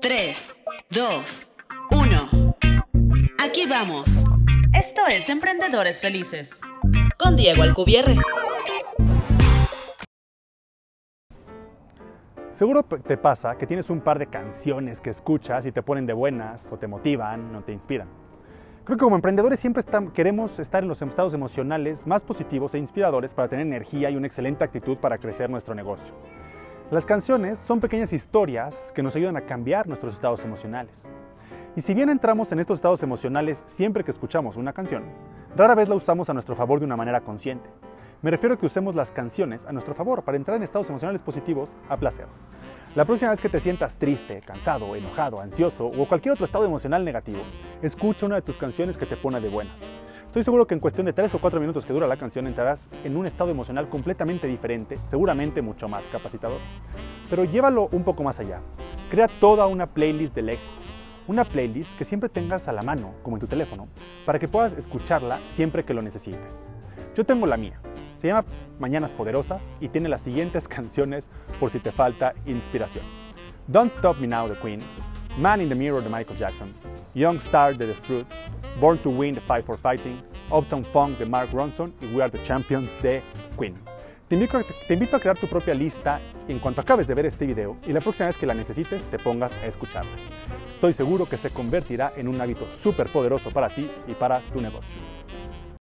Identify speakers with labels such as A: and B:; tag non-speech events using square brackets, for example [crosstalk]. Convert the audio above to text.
A: 3, 2, 1. Aquí vamos. Esto es Emprendedores Felices. Con Diego Alcubierre.
B: Seguro te pasa que tienes un par de canciones que escuchas y te ponen de buenas o te motivan o te inspiran. Creo que como emprendedores siempre queremos estar en los estados emocionales más positivos e inspiradores para tener energía y una excelente actitud para crecer nuestro negocio. Las canciones son pequeñas historias que nos ayudan a cambiar nuestros estados emocionales. Y si bien entramos en estos estados emocionales siempre que escuchamos una canción, rara vez la usamos a nuestro favor de una manera consciente. Me refiero a que usemos las canciones a nuestro favor para entrar en estados emocionales positivos a placer. La próxima vez que te sientas triste, cansado, enojado, ansioso o cualquier otro estado emocional negativo, escucha una de tus canciones que te pone de buenas. Estoy seguro que en cuestión de 3 o 4 minutos que dura la canción entrarás en un estado emocional completamente diferente, seguramente mucho más capacitador. Pero llévalo un poco más allá. Crea toda una playlist del éxito. Una playlist que siempre tengas a la mano, como en tu teléfono, para que puedas escucharla siempre que lo necesites. Yo tengo la mía. Se llama Mañanas Poderosas y tiene las siguientes [laughs] canciones por si te falta inspiración. Don't Stop Me Now de Queen, Man in the Mirror de Michael Jackson, Young Star de The Struts, Born to Win The Fight for Fighting, Uptown Funk de Mark Ronson y We Are the Champions de Queen. Te invito, a crear tu propia lista en cuanto acabes de ver este video y la próxima vez que la necesites te pongas a escucharla. Estoy seguro que se convertirá en un hábito súper poderoso para ti y para tu negocio.